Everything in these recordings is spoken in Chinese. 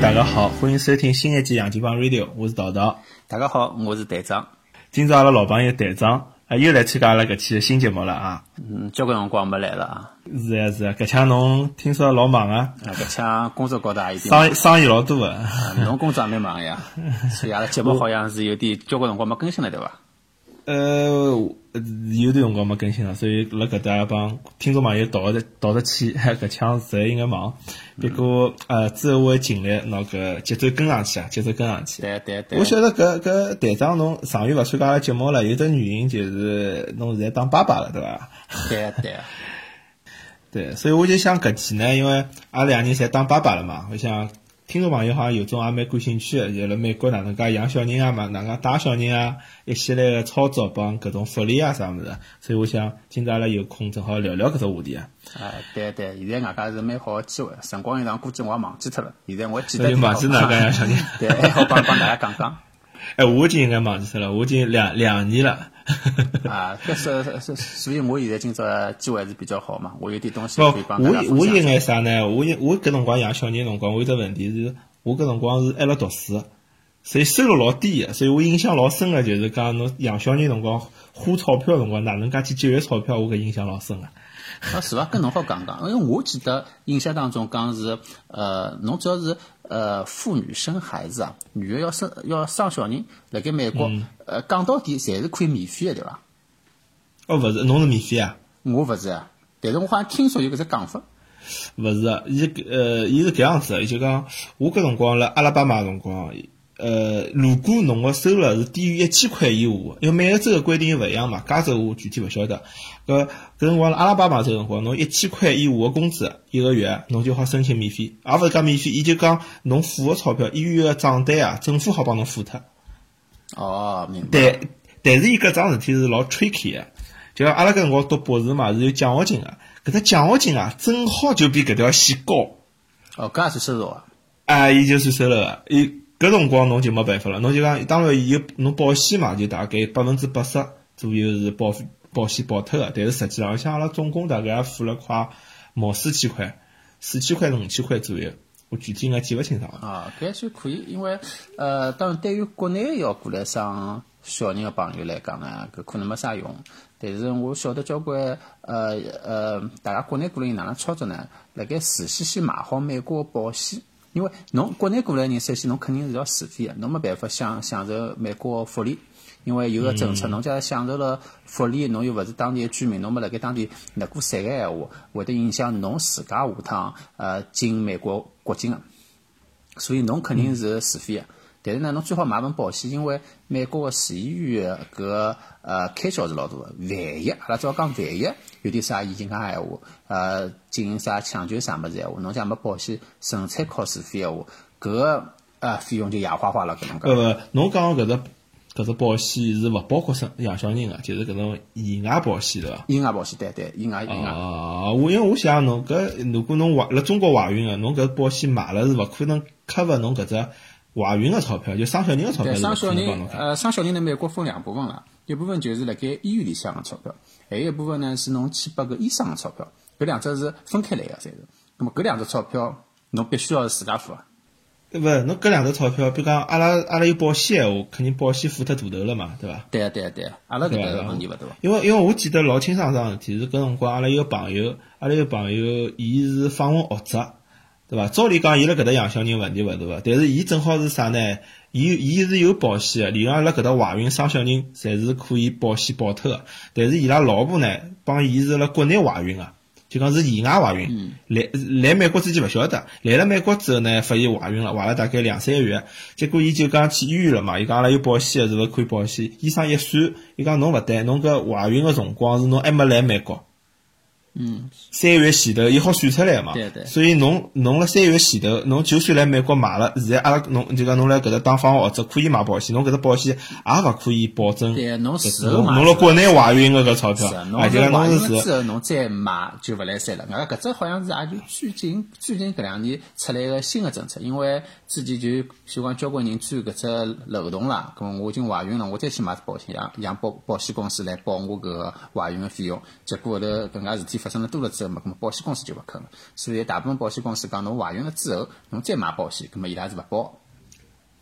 大家好，欢迎收听新一季杨金帮 Radio，我是桃桃。大家好，我是队长。今朝阿拉老朋友队长啊，又来参加阿拉搿期的新节目了啊。嗯，交关辰光没来了啊。是啊是啊，搿腔侬听说老忙啊？啊，搿腔工作高头也有点 生意生意老多的。侬工作也蛮忙呀，所以阿拉节目好像是有点交关辰光没更新了，对伐？呃，有段辰光没更新了，所以辣搿搭帮听众朋友道个道个歉，搿腔实在应该忙。不过呃，之后我会尽力拿搿节奏跟上去啊，节奏跟上去。对对对。我晓得搿搿队长侬上月勿参加阿拉节目了，有只原因就是侬现在当爸爸了，对伐？对对。对，所以我就想搿期呢，因为阿拉两人侪当爸爸了嘛，我想。听众朋友好像有种也蛮感兴趣的，就辣美国哪能介养小人啊嘛，哪能带小人啊，一系列个操作帮搿种福利啊啥物事，所以我想今朝阿拉有空正好聊聊搿只话题啊。哎，对对，现在外加是蛮好个机会，辰光一长估计我也忘记脱了，现在我记得。忘记哪介养小人？对，还好帮帮大家讲讲。哎，我已经应该忘记脱了，我已经两两年了。啊，搿是是，所以我现在今朝机会还是比较好嘛，我有点东西可以帮大家我我应该啥呢？我我搿辰光养小人辰光，我有只问题是，我搿辰光是还辣读书，所以收入老低个，所以我印象老深个，就是讲侬养小人辰光花钞票辰光哪能介去节约钞票，我搿印象老深个。啊，是伐？跟侬好讲讲，因为我记得印象当中讲是，呃，侬只要是呃妇女生孩子啊，女个要生要生小人，辣盖美国，呃，讲到底侪是可以免费个，对伐？哦，勿是，侬是免费啊？我勿是啊，但是我好像听说有搿只讲法。勿是，伊呃，伊是搿样子，伊就讲我搿辰光辣阿拉巴马辰光。呃，如果侬个收入是低于一千块以下，因为每个州个规定勿一样嘛，加州我具体勿晓得。搿搿辰光阿拉巴马州辰光，侬一千块以下个工资一个月，侬就好申请免费，也勿是讲免费，伊就讲侬付个钞票，医院个账单啊，政府好帮侬付脱。哦，明白。但但是伊搿桩事体是老 tricky 个，就阿拉搿辰光读博士嘛，是有奖学金个，搿只奖学金啊，正好就比搿条线高。哦，搿也是收入啊？啊，伊就算收入个，伊。搿辰光侬就没办法了，侬就讲，当然有侬保险嘛，就大概百分之八十左右是保保险保脱个，但是实际上像阿拉总共大概也付了快毛四千块，四千块是五千块左右，我具体应该记勿清爽了啊，搿还算可以，因为呃，当然对于国内要过来生小人个朋友来讲呢，搿可能没啥用。但是我晓得交关呃呃，大家国内过来人哪能操作呢？辣盖事先先买好美国个保险。因为侬国内过来人，首先侬肯定是要自费的，侬没办法享享受美国福利。因为有个政策，侬假如享受了福利，侬又勿是当地的居民，侬没辣盖当地立过税个闲话，会得影响侬自家下趟呃进美国国境个。所以侬肯定是自费的。但是呢，侬最好买份保险，因为美国个住医院搿呃开销是老大个。万一阿拉只要讲万一有点啥意外闲话，呃，进行啥抢救啥物事闲话，侬讲没保险，纯粹靠自费闲话，搿个呃费用就牙花花了。搿能介。呃，侬讲搿只搿只保险是勿包括生养小人个，就是搿种意外保险对伐？意外保险，对对，意外意外。哦，我因为我想侬搿如果侬怀辣中国怀孕个，侬搿保险买了是勿可能 cover 侬搿只。怀孕个钞票就生小人个钞票，生小人呃，生小人呢，美国分两部分了，一部分就是辣盖医院里向个钞票，还有一部分呢是侬去拨个医生个钞票，搿两只是分开来个，侪是。那么搿两只钞票侬必须要是自家付啊。勿是，侬搿两只钞票，比如讲阿拉阿拉有保险闲话，肯定保险付脱大头了嘛，对伐？对啊对啊对啊，阿拉搿个问题勿大。因为因为我记得老清爽桩事体是搿辰光阿拉有个朋友，阿拉有个朋友，伊是访问澳洲。对伐？照理讲，伊辣搿搭养小人问题勿大个，但是伊正好是啥呢？伊伊是有保险个，理论上辣搿搭怀孕生小人，侪是可以保险保脱个。但是伊拉老婆呢，帮伊是辣国内怀孕个，就讲是意外怀孕。来来美国之前勿晓得，来了美国之后呢，发现怀孕了，怀了大概两三个月。结果伊就讲去医院了嘛，伊讲阿拉有保险个，是勿是可以保险？医生一算，伊讲侬勿对，侬搿怀孕个辰光是侬还没来美国。嗯，三月前头，伊好算出来嘛？对对。所以侬侬辣三月前头，侬就算来美国买了，现在阿拉侬就讲侬来搿搭当访或者可以买保险，侬搿只保险也勿可以保证。对，侬是侬辣国内怀孕个搿钞票，而且侬是之后侬再买就勿来三了。搿只好像是也就最近最近搿两年出来个新个政策，因为之前就喜欢交关人钻搿只漏洞啦，咁么我已经怀孕了，我再去买只保险，让让保保险公司来保我搿个怀孕个费用。结果后头搿能介事体发生了多了之后嘛，咁么保险公司就勿肯了。所以大部分保险公司讲侬怀孕了之后，侬再买保险，咁么伊拉是勿保。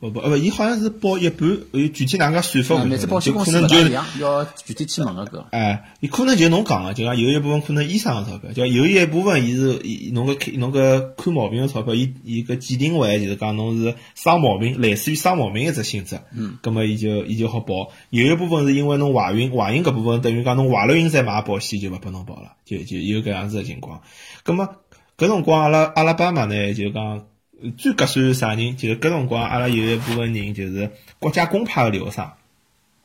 不不，呃，伊好像是报一半，呃，具体哪能介算法就可能就要具体去问个搿。哎，伊可能就侬讲个，就讲有一部分可能医生个钞票，就有一部分伊是伊侬个看侬个看毛病个钞票，伊伊个鉴定为就是讲侬是生毛病，类似于生毛病一只性质，嗯，葛么伊就伊就好报。有一部分是因为侬怀孕，怀孕搿部分等于讲侬怀了孕再买保险就勿拨侬保了，就就有搿样子个情况。葛么搿辰光阿拉阿拉爸妈呢就讲。最合算是啥人？就是搿辰光，阿拉有一部分人就是国家公派个留学生。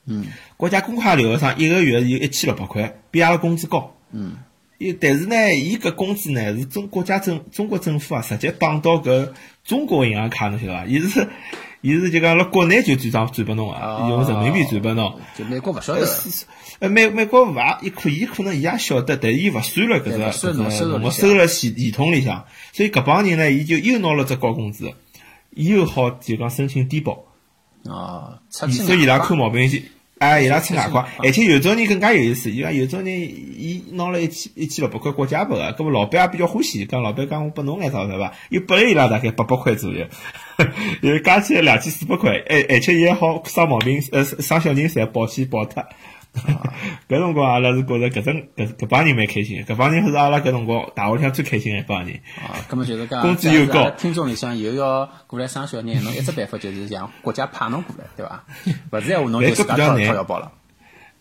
嗯，国家公派留学生一个月有一千六百块，比阿拉工资高。嗯，伊但是呢，伊搿工资呢是中国家政中国政府啊，直接绑到搿中国银行卡，侬晓得伐？伊是伊是就讲辣国内就转账转拨侬啊，用人民币转拨侬。就美国勿晓得。呃，美美国勿也，伊可伊可能伊也晓得，但是伊勿算了搿个搿算侬收入个侬里向收入系系统里向，所以搿帮人呢，伊就又拿了只高工资，伊又好就讲申请低保，哦，出伊去所以伊拉外看毛病去，哎，伊拉吃外快而且有种人更加有意思，伊讲有种人伊拿了一千一千六百块国家拨个，搿么老板也比较欢喜，讲老板讲我拨侬眼钞票伐，又拨了伊拉大概八百块左右，又加起来两千四百块，而而且伊还好生毛病，呃，生小人侪保险保脱。搿辰光阿拉是觉着搿种搿搿帮人蛮开心的，搿帮人是阿拉搿辰光大学里向最开心的一帮人。啊，葛么就是讲，工资又高听众里向又要过来生小人，侬一只办法就是让国家派侬过来，对伐？勿是闲话，侬就自家掏哎搿比较难掏腰包了。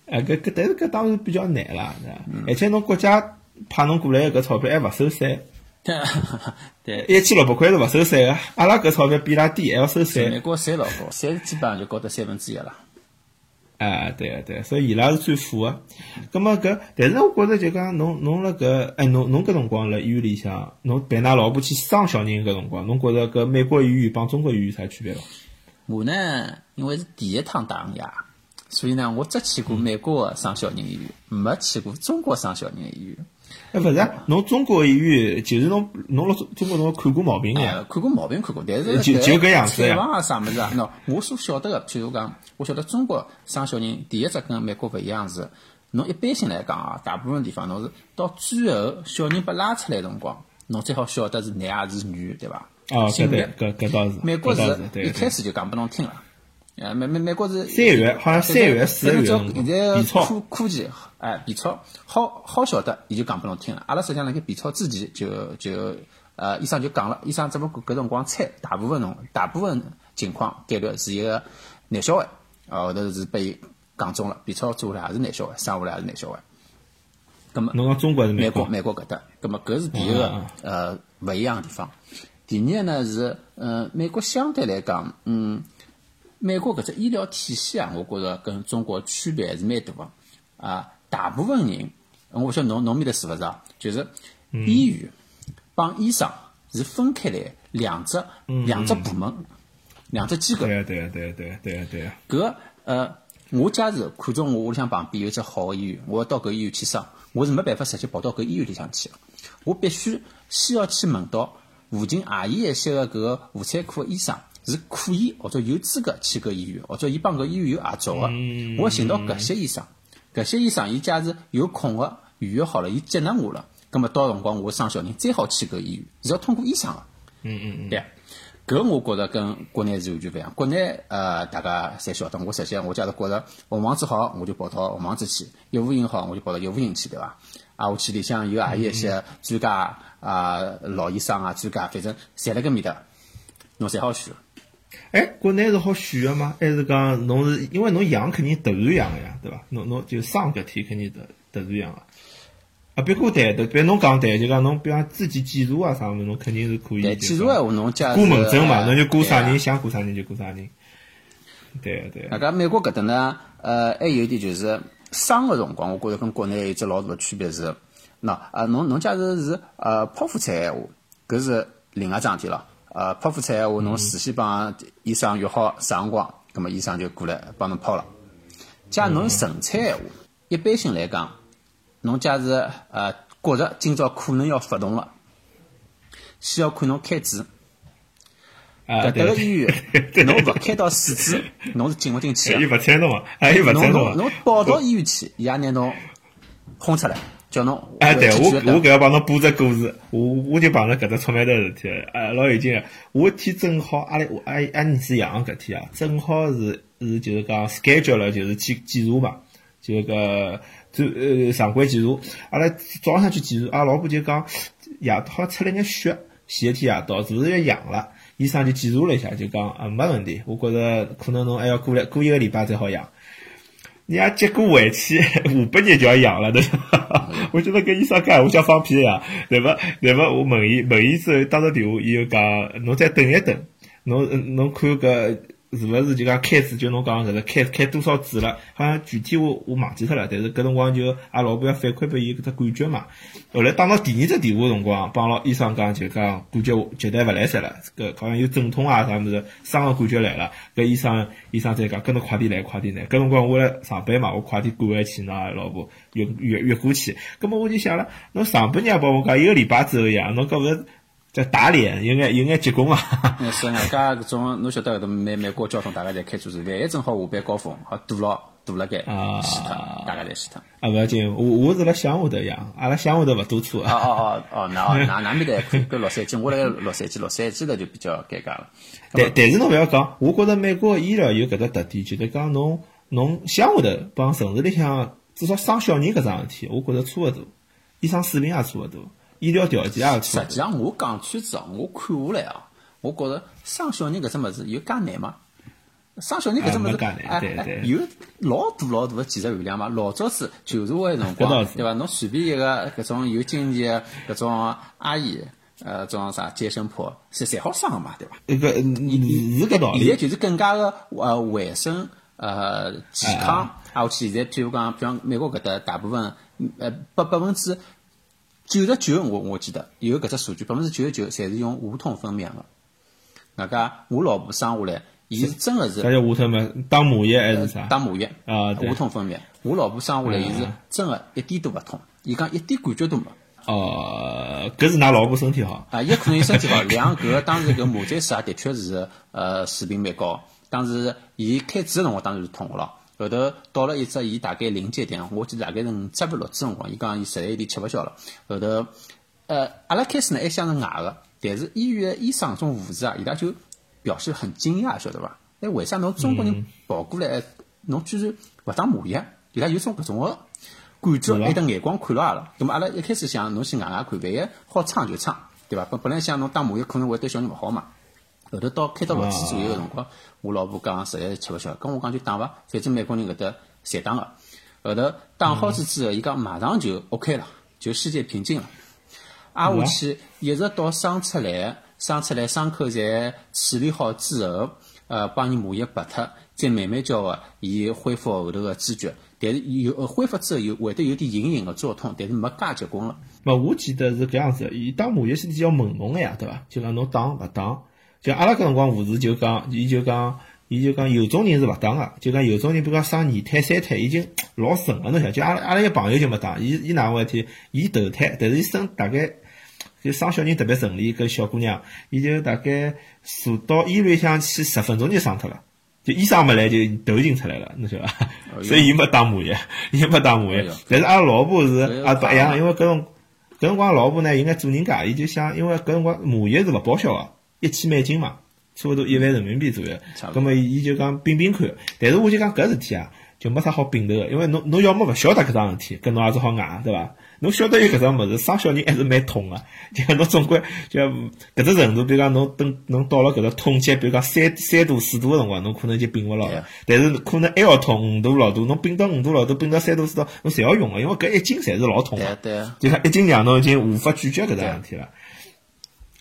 哎，搿搿但是搿当然比较难啦，是吧？而且侬国家派侬过来搿钞票还勿收税，对，一千六百块是勿收税个，阿拉搿钞票比伊拉低，还要收税美税。国税老高，税基本上就高得三分之一了。啊，对啊对个，所以伊拉是最富个。葛末搿，但是我觉着就讲侬侬辣搿，哎，侬侬搿辰光辣医院里向，侬陪㑚老婆去生小人搿辰光，侬觉着搿美国医院帮中国医院有啥区别伐？我呢，因为是第一趟打牙，所以呢，我只去过美国的生小人医院，没去过中国生小人医院。哎，勿是啊，侬中国医院就是侬侬辣中中国侬看过毛病个看过毛病看过，但是就就搿样子呀？啊啥物事啊，喏，我所晓得个，譬如讲，我晓得中国生小人第一只跟美国勿一样是，侬一般性来讲啊，大部分地方侬是到最后小人被拉出来的辰光，侬最好晓得是男还是女，对伐？哦，性别，搿搿倒是，美国是一开始就讲拨侬听了。呃，美美美国是三月好像三月四月现在科科技，哎，B 超好好晓得，伊就讲拨侬听了。阿拉实际上辣盖 B 超之前就就呃，医生就讲了，医生只不过搿辰光猜，大部分侬大部分情况概率是一个男小孩，啊，后头是被伊讲中了，B 超做下来也是男小孩，生下来也是男小孩。葛么侬讲中国还是美国国？美国搿搭，葛么搿是第一个啊呃勿一样的地方。第二呢是，呃，美国相对来讲，嗯，美国搿只医疗体系啊，我觉着跟中国区别还是蛮大个。啊，大部分人，我勿晓得侬侬面搭是勿是啊？就是医院帮医生是分开来两只两只部门，两只机构。对啊对啊对啊对啊对啊对啊，搿呃，我假如看中我屋里向旁边有只好个医院，我要到搿医院去生，我是没办法直接跑到搿医院里向去个，我必须先要去问到附近何里一些个搿个妇产科个医生是可以或者有资格去搿医院，或者伊帮搿医院有合作个，我寻到搿些医生，搿些医生伊假如有空个预约好了，伊接纳我了，葛末到辰光我生小人再好去搿医院，是要通过医生个。嗯嗯嗯，对，搿我觉着跟国内是完全勿一样。国内呃，大家侪晓得，我实际上我假如觉着红房子好，我就跑到红房子去；业务营好，我就跑到业务营去，对伐？啊，我去里向有何里一些专家啊、老医生啊、专家，反正侪辣搿面搭，侬侪好选。哎，国内是好选个吗？还是讲侬是因为侬养肯定突然养个呀，对伐？侬侬就生搿天肯定突突然养个。啊，别过对的，别侬讲对，就讲侬比方自己检查啊啥物事，侬肯定是可以。对，就是检查闲话，侬假过门诊嘛，呃侬就过啥人想过啥人就过啥人。对个对个。大家美国搿搭呢，呃，还有一点就是生个辰光，我觉着跟国内有一只老大的区别是，喏，啊，侬侬假如是呃剖腹产闲话，搿是另外桩事体了。呃，剖腹产闲话，侬事先帮医生约好啥辰光，葛么医生就过来帮侬剖了。假如侬顺产闲话，一般性来讲，侬假是呃觉着今朝可能要发动了，先要看侬开指。啊啊搿搭个医院，侬勿开到四指，侬是进勿进去伊个。勿睬侬嘛，哎，伊勿侬睬侬嘛。侬侬跑到医院去，伊也拿侬轰出来，叫侬哎，对我我搿要帮侬补只故事，我我就碰着搿只出卖头事体了，哎，老有劲个。我天正好阿拉我阿阿儿子养搿天啊，正好是是就是讲 schedule 了，就是去检查嘛，就搿就呃常规检查。阿拉早上去检查，阿拉老婆就讲夜到好像出了眼血，前一天夜到是不是要阳了？医生就检查了一下，就讲啊没问题，我觉着可能侬还要过来过一个礼拜才好养。人家结过回去下半日就要养了，对伐？我觉得跟医生讲，我想放屁呀，对伐？对伐？我问伊，问伊之后打个电话，伊就讲，侬再等一等，侬嗯侬看搿是勿是就讲开支，就侬讲搿个开开多少次了？好像具体我我忘记脱了，但是搿辰光就阿拉老婆要反馈拨伊搿只感觉嘛。后来打到第二只电话辰光，帮牢医生讲就讲感觉绝对勿来塞了，搿好像有阵痛啊啥物事，伤个感觉来了。搿医生医生再讲，跟侬快点来，快点来。搿辰光我辣上班嘛，我快点赶回去，㑚老婆越越越过去。葛末我就想了，侬上半日帮我讲一个礼拜之后呀，侬搿勿是叫打脸，有眼有眼结棍啊！嗯是外加搿种，侬晓得搿搭美美国交通大家侪开车子，万一正好下班高峰，好堵牢堵辣盖啊死脱，大家侪死脱。啊，勿要紧，我我是辣乡下头养，阿拉乡下头勿堵车哦哦哦哦，那哦那那面搭还可以，搿洛杉矶，我辣盖洛杉矶，洛杉矶头就比较尴尬了。但但是侬勿要讲，我觉着美国医疗有搿只特点，就是讲侬侬乡下头帮城市里向至少生小人搿桩事体，我觉着差勿多，医生水平也差勿多，医疗条件也勿多。实际上，我讲句子哦，我看下来啊，我觉着生小人搿只物事有介难吗？生小人搿只物事哎有老大老大个技术含量嘛。老早子旧社会辰光，对伐？侬随便一个搿种有经验个搿种阿姨，呃，种啥接生婆，侪侪好生个嘛，对伐？搿个嗯是搿道理，现在就是更加个呃卫生呃健康，啊，我去现在譬如讲，比方美国搿搭大部分呃百百分之九十九，我我记得有搿只数据，百分之九十九侪是用无痛分娩个。外加我老婆生下来，伊是真个是啥叫下头嘛？打麻药还是啥？打麻药啊无痛分娩。我老婆生下来，伊是嗯真个一点都勿痛，伊讲一点感觉都没。哦，搿是㑚老婆身体好。啊，也可能伊身体好，两搿个当时搿麻醉师啊，的确是呃水平蛮高。当时伊开始个辰光当然是痛个咯，后头到了一只伊大概临界点，我记得大概是五只不六只辰光，伊讲伊实在有点吃勿消了。后头呃，阿拉开始呢还想着外个，但是医院个医生种护士啊，伊拉就表示很惊讶，晓得伐？哎，为啥侬中国人跑过来，侬居然勿打麻药？伊拉有种搿种个感觉，是吧还得眼光看牢阿拉。咁么阿拉一开始想，侬去外外看，万一好撑就撑，对伐？本本来想侬打麻药可能会对小人勿好嘛。后头到开到六次左右个辰光，我老婆讲实在是吃勿消，跟我讲就打伐，反正美国人搿搭侪打个。后头打好子之后，伊讲马上就 OK 了，就世界平静了。挨下去一直到生出来，生出来伤口侪处理好之后，呃，帮伊麻药拔脱，再慢慢叫个伊恢复后头个知觉。但是有呃恢复之后有会得有点隐隐个作痛，但是没介结棍了。嘛，我记得是搿样子，伊打麻药先要问侬个呀，对伐？就讲侬打勿打？就阿拉搿辰光护士就讲，伊就讲，伊就讲有种人是勿打个，就讲有种人比如讲生二胎、三胎已经 老顺了，侬晓得？就阿拉阿拉一朋友就没打，伊伊哪回事体？伊头胎，但是伊生大概就生小人特别顺利，搿小姑娘，伊就大概坐到医院里向去十分钟就生脱了。就医生没来就头已经出来了，侬晓得伐？所以伊没打麻药，伊没打麻药。但是阿拉老婆是啊不一样，因为搿种搿辰光老婆呢应该做人家，伊就想，因为搿辰光麻药是勿报销个，一千美金嘛，差勿多一万人民币左右差。不多葛末伊就讲并并看，但是我就讲搿事体啊，就没啥好并头个，因为侬侬要么勿晓得搿桩事体，搿侬也只好硬，对伐？侬晓得有搿桩物事，生小人还是蛮痛个，就侬总归就搿只程度，比如讲侬等侬到了搿个痛级，比如讲三三度四度个辰光，侬可能就并勿牢了。但是可能还要痛五度六度，侬并到五度六度，并到三度四度，侬侪要用个，因为搿一斤侪是老痛个。对对。就讲一斤两侬已经无法拒绝搿桩事体了。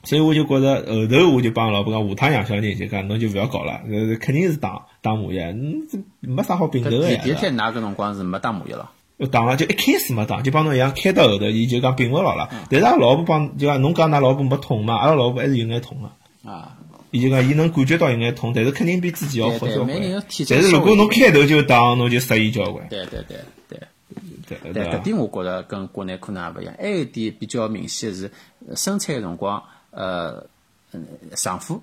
所以我就觉着后头我就帮老婆讲，下趟养小人就讲侬就勿要搞了，呃，肯定是打打麻药，嗯，这没啥好并头搿第个呀。第一天㑚搿辰光是没打麻药了。我打了就一开始没打，就帮侬一样，开到后头伊就讲并勿牢了。但是阿拉老婆帮就讲侬讲㑚老婆没痛嘛，阿拉老婆还是有眼痛个。啊，伊就讲伊能感觉到有眼痛，但是肯定比之前要好交关但是如果侬开头就打，侬就适宜交关。对对对对。对？搿点我觉着跟国内可能也勿一样。还有一点比较明显的是，呃生产个辰光，呃，嗯，丈夫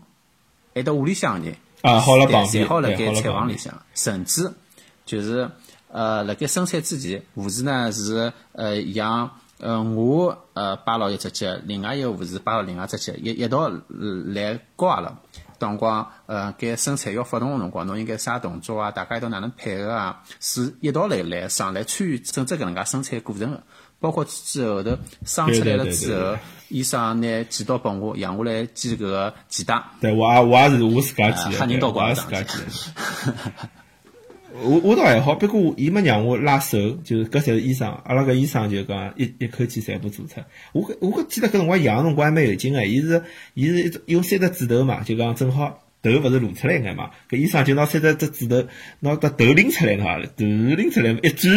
还到屋里向人，啊，好了旁侪边，好了旁边房里向，甚至就是呃，辣盖生产之前，护士呢是呃让呃我呃摆牢一只脚，另外一个护士摆牢另外一只脚，一一道呃来教阿拉。当光呃，该生产要发动个辰光，侬应该啥动作啊？大家一道哪能配合啊？是一道来来上来参与整只搿能介生产过程个。包括之后头生出来了之后，医生拿剪刀拨我，让我来剪搿个脐带。对我也我也是我自家记的，吓人到我也自家记的。我我倒还好，不过伊没让我拉手，就是搿侪是医生，阿拉搿医生就讲一一口气全部做出。我搿我搿记得搿辰光养辰光还蛮有劲个，伊是伊是一种用三只指头嘛，就讲正好头勿是露出来眼嘛，搿医生就拿三只只指头拿搿头拎出来喏，头拎出来一举，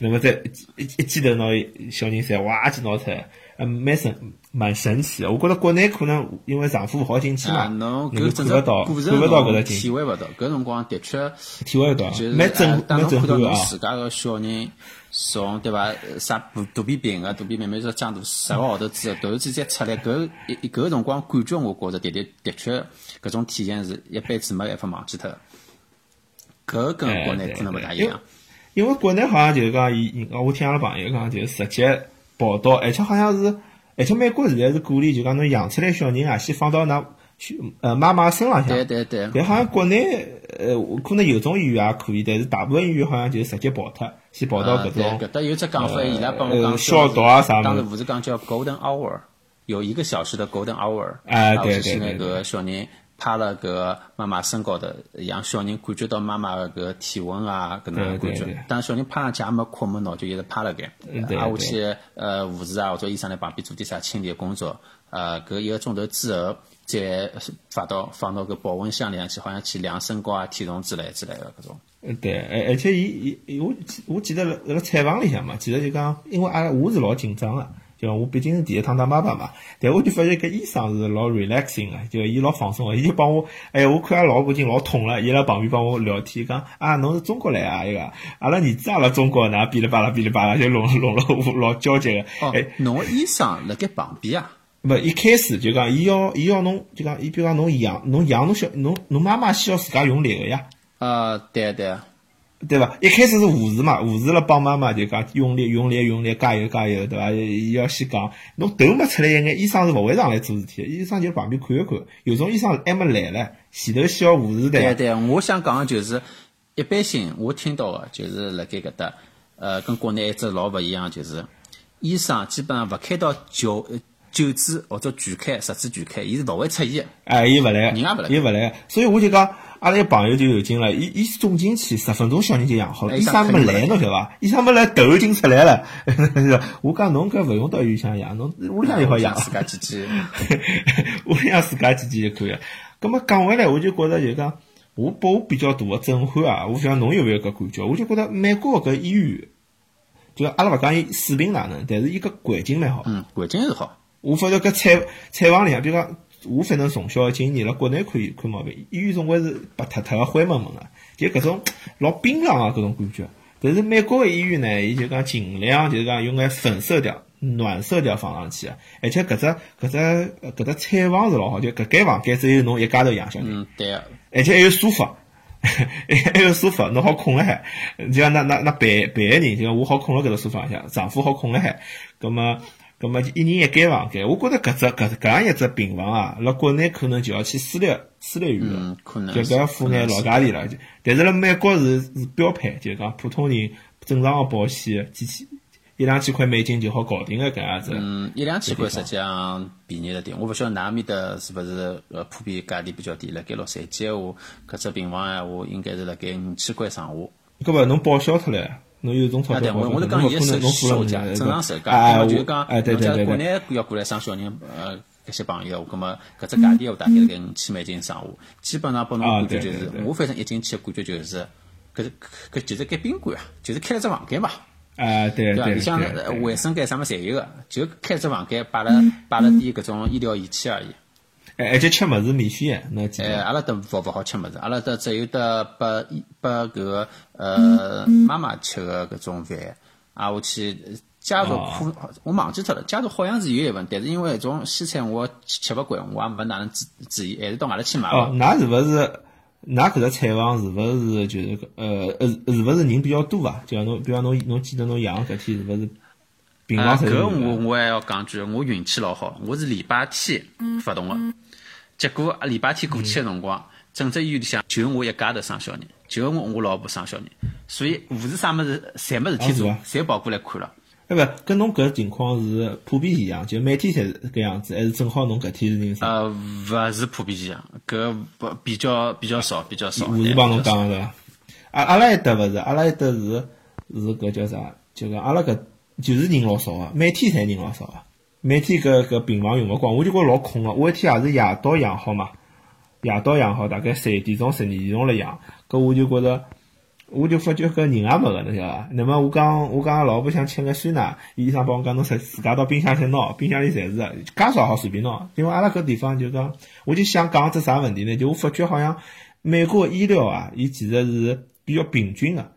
那么再一一记头拿小人侪哇就拿出来，呃，蛮神蛮神奇的。我觉着国内可能因为丈夫勿好进去嘛，啊，侬看勿到，过看勿到搿程只进，体会勿到，搿辰光的确体会勿到就是，蛮侬看到侬震撼个啊。自家个小人从对伐呃啥肚肚皮病个，肚皮慢慢说长大十个号头之后，突然之间出来，搿一一搿个辰光感觉，我觉着的的的确搿种体验是一辈子没办法忘记脱的。搿跟国内可能勿大一对样。因为国内好像就是讲，伊伊我听阿拉朋友讲，就是直接报道，而且好像是，而且美国现在是鼓励，就讲侬养出来小人啊，先放到㑚呃妈妈身浪向。对对对，但好像国内呃，可能有种医院也可以，但是大部分医院好像就直接跑脱，先跑到搿种搿搭有只讲法，伊拉帮我呃讲消毒啊啥物事。当时护士讲叫 golden hour，有一个小时的 golden hour，啊对然后是那对对个小人趴了搿妈妈身高头，让小人感觉到妈妈的搿体温啊，搿能感觉。当小人趴上去也没困没闹，就一直趴辣盖。挨下去，呃，护士啊或者医生在旁边做点啥清理工作，呃，搿一个钟头之后，再发到放到搿保温箱里向去，好像去量身高啊、体重之类之类的搿种。嗯对，而而且伊伊我记我记得辣辣采访里向嘛，其实就讲，因为阿拉我是老紧张个，就讲我毕竟是第一趟当爸爸嘛，但我就发现搿医生是老 relaxing 个，就伊老放松个，伊就帮我，哎呀，我看阿拉老婆已经老痛了，伊辣旁边帮我聊天，讲啊，侬是中国来啊，伊个，阿拉儿子阿拉中国，哪哔哩吧啦哔哩吧啦就弄弄了我老焦急个，哦哎，，侬个医生辣盖旁边啊？勿一开始就讲，伊要伊要侬就讲，伊比如讲侬养侬养侬小侬侬妈妈需要自家用力个呀。呃，对对。对伐？一开始是护士嘛，护士了帮妈妈就讲用力用力用力，加油加油，对伐？伊要先讲，侬头没出来一眼，医生是勿会上来做事体，医生就旁边看一看。有种医生还没来了，前头先要护士对伐？对对，我想讲个就是，一般性我听到个就是辣盖搿搭，呃，跟国内一只老勿一样，就是医生基本上勿开到九九指或者全开、十指全开，伊是勿会出现的。哎，伊勿来，人也勿来伊勿来，所以我就讲，阿拉一朋友就有劲了，伊伊送进去十分钟小人就养好了，哎医生没来，侬晓得伐？医生没来，头已经出来了。我讲侬搿勿用到医院向养，侬屋里向就好养。自家机器。屋里向自家自己就可以了。咁么讲回来，我就觉着就讲，我拨我比较大的震撼啊！我不晓得侬有没有搿感觉？我就觉着美国搿医院，就阿拉勿讲伊水平哪能，但是伊搿环境蛮好。嗯，环境是好。我发觉搿产产房里向，比如讲，我反正从小经验辣国内看看毛病，医院总归是白脱脱个、灰蒙蒙个，就搿种 老冰冷个搿种感觉。但是美国个医院呢，伊就讲尽量就是讲用眼粉色调、暖色调放上去个，而且搿只搿只呃搿只产房是老好，就搿间房间只有侬一家头养小人，嗯，对个。而且还有沙发。还有沙发，侬好困了海，就像那那那陪陪个人，就讲我好困了搿只沙发里向，丈夫好困了海，葛么葛么一人一间房间，我觉着搿只搿搿样一只病房啊，辣国内可能就要去私立私立医院了嗯，，可能。就是搿要付眼老价钿了。但是辣美国是是标配，就是讲普通人正常个保险几千一两千块美金就好搞定个搿样子。嗯，一两千块实际上便宜了点。我勿晓得㑚面搭是勿是呃普遍价钿比较低。辣盖洛杉矶闲话，搿只病房闲话应该是辣盖五千块上下。搿勿侬报销脱了，侬有种钞票，对，我我是讲伊个售价，人家正常售价。哎哎，那么就讲，哎对对对对。内要过来生小人，呃，搿些朋友，葛么搿只价钿我大概辣盖五千美金上下，基本上拨侬啊感觉就是对对对，我反正一进去感觉就是，搿是搿就是间宾馆啊，就是开了只房间嘛，啊，对对伐？对里向对对呃卫生间啥么侪有个，就开只房间摆了摆了点搿种医疗仪器而已。哎，而且吃么子免费的，侬记哎，阿拉都勿勿好吃么子，阿拉都只有得拨拨搿个呃妈妈吃个搿种饭，挨下去家族可我忘记脱了，家族好像是有一份，但是因为搿种西餐我吃吃勿惯，我也没哪能注注意，还是到外头去买哦，伐。㑚是勿是？㑚搿只菜房是勿是就是搿呃呃是勿是人比较多啊？就像侬，比方侬侬记得侬养搿天是勿是平啊，房搿我？我还要讲句，我运气老好，我是礼拜天发动个，结果礼拜天过去个辰光，整只医院里向就我一家头生小人，就我我老婆生小人，所以护士啥么子侪没事体做啊，侪跑过来看了。哎勿，跟侬搿情况是普遍现象，就每天侪是搿样子，还是正好侬搿天是人生？呃，勿是普遍现象，搿不比较比较少，比较少。护士帮侬讲个对伐？阿阿拉一搭勿是，阿拉一搭是是搿叫啥？就讲阿拉搿就是人老少个，每天侪人老少个，每天搿搿病房用勿光，我就觉着老空个。我一天也是夜到养好嘛，夜到养好，大概十一点钟、十二点钟来养，搿我就觉着。我就发觉搿人也没个，侬晓得伐？那么我讲，我讲老婆想吃眼酸奶，医生帮我讲侬自自家到冰箱去拿，冰箱里侪是个，介少好随便拿。因为阿拉搿地方就讲，我就想讲只啥问题呢？就我发觉好像美国医疗啊，伊其实是比较平均个。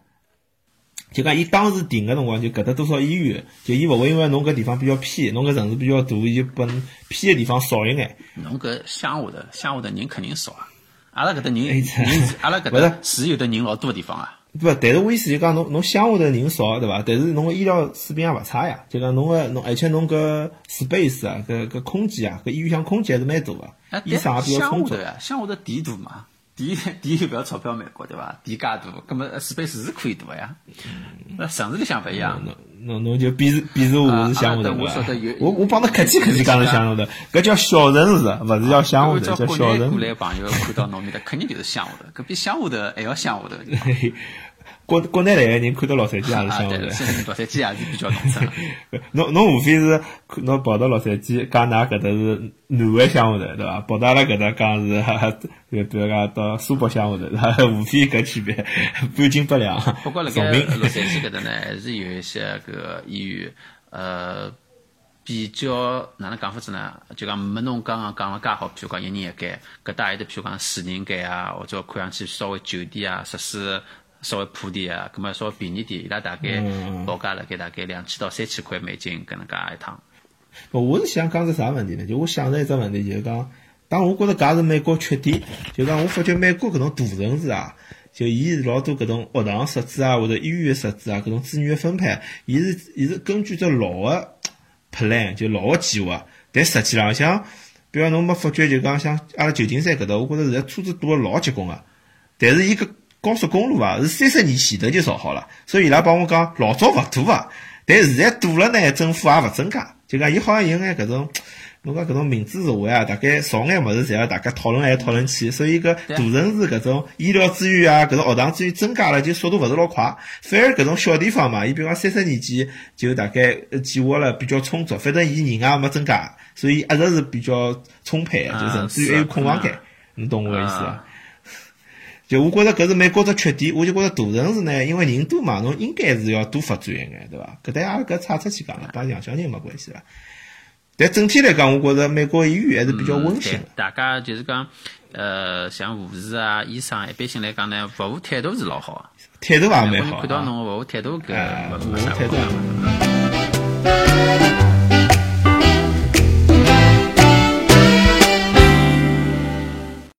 就讲伊当时定个辰光，就搿搭多少医院，就伊勿会因为侬搿地方比较偏，侬搿城市比较大，伊就拨偏个地方少一眼。侬搿乡下头，乡下头人肯定少啊。阿拉搿搭人人是，阿拉搿搭是有的人老多个地方啊。不，但是我意思就讲，侬侬乡下头人少，对伐？但是侬个医疗水平也勿差呀。就讲侬个侬，而且侬搿 space 啊，搿搿空间啊，搿医院向空间还是蛮大个哎，，医生也比较充足乡下头。呀，乡下头地大嘛，地地又勿要钞票美国对伐？地介大，葛末 space 是可以大个呀。那城市里向勿一样。侬侬侬就鄙视鄙视我是乡下头对啊啊我晓得有伐？我我帮侬客气客气讲是乡下头，搿叫小城市，勿是叫乡下头，按照国叫小城市过来。朋友看到侬面搭，肯定就是乡下头，搿比乡下头还要乡下头。国国内来个人看到洛杉矶也是啊，乡下对，头。现在洛杉矶也是比较农村。侬侬无非是侬跑到洛杉矶讲㑚搿搭是南个乡下头，对伐？跑到阿拉搿搭讲是，就 比如讲到苏北乡下头，对伐？无非搿区别，半斤八两。不过辣盖洛杉矶搿搭呢，还是有一些搿个医院，呃，比较哪能讲法子呢？就讲没侬刚刚讲了介好，譬如讲一人一间，搿搭还有得譬如讲四人间啊，或者看上去稍微久点啊，设施稍微破点啊，葛末稍微便宜点，伊拉大概报价辣盖大概两千到三千块美金搿能介一趟。我是想讲是啥问题呢？就我想着一只问题，就是讲，当我觉着搿也是美国缺点，就讲我发觉美国搿种大城市啊，就伊是老多搿种学堂设置啊，或者医院个设置啊，搿种资源个分配，伊是伊是根据只老个 plan 就老个计划，但实际浪向，比方侬没发觉就讲像阿拉旧金山搿搭，我觉着现在车子堵得老结棍个，但是伊搿高速公路啊是三十年前头就造好了，所以伊拉帮我讲老早勿堵啊，但现在堵了呢，政府也勿增加，就讲伊好像有眼搿种。侬讲搿种民主社会啊，大概少眼物事，侪要大家讨论来讨论去，所以搿大城市搿种医疗资源啊，搿种学堂资源增加了，就速度勿是老快。反而搿种小地方嘛，伊比如讲三十年前就大概呃计划了比较充足，反正伊人也没增加，所以一直是比较充沛的，就啊甚至于还有空房间。侬懂我个意思伐啊？就我觉着搿是美国只缺点，我就觉着大城市呢，因为人多嘛，侬应该是要多发展一眼，对伐？搿搭阿拉搿岔出去讲了，帮杨小人没关系啦。但整体来讲，我觉着美国医院还是比较温馨对的。大家就是讲，呃，像护士啊、医生啊，一般性来讲呢，服务态度是老好啊。态度也蛮好啊。看到侬服务态度搿服务态度。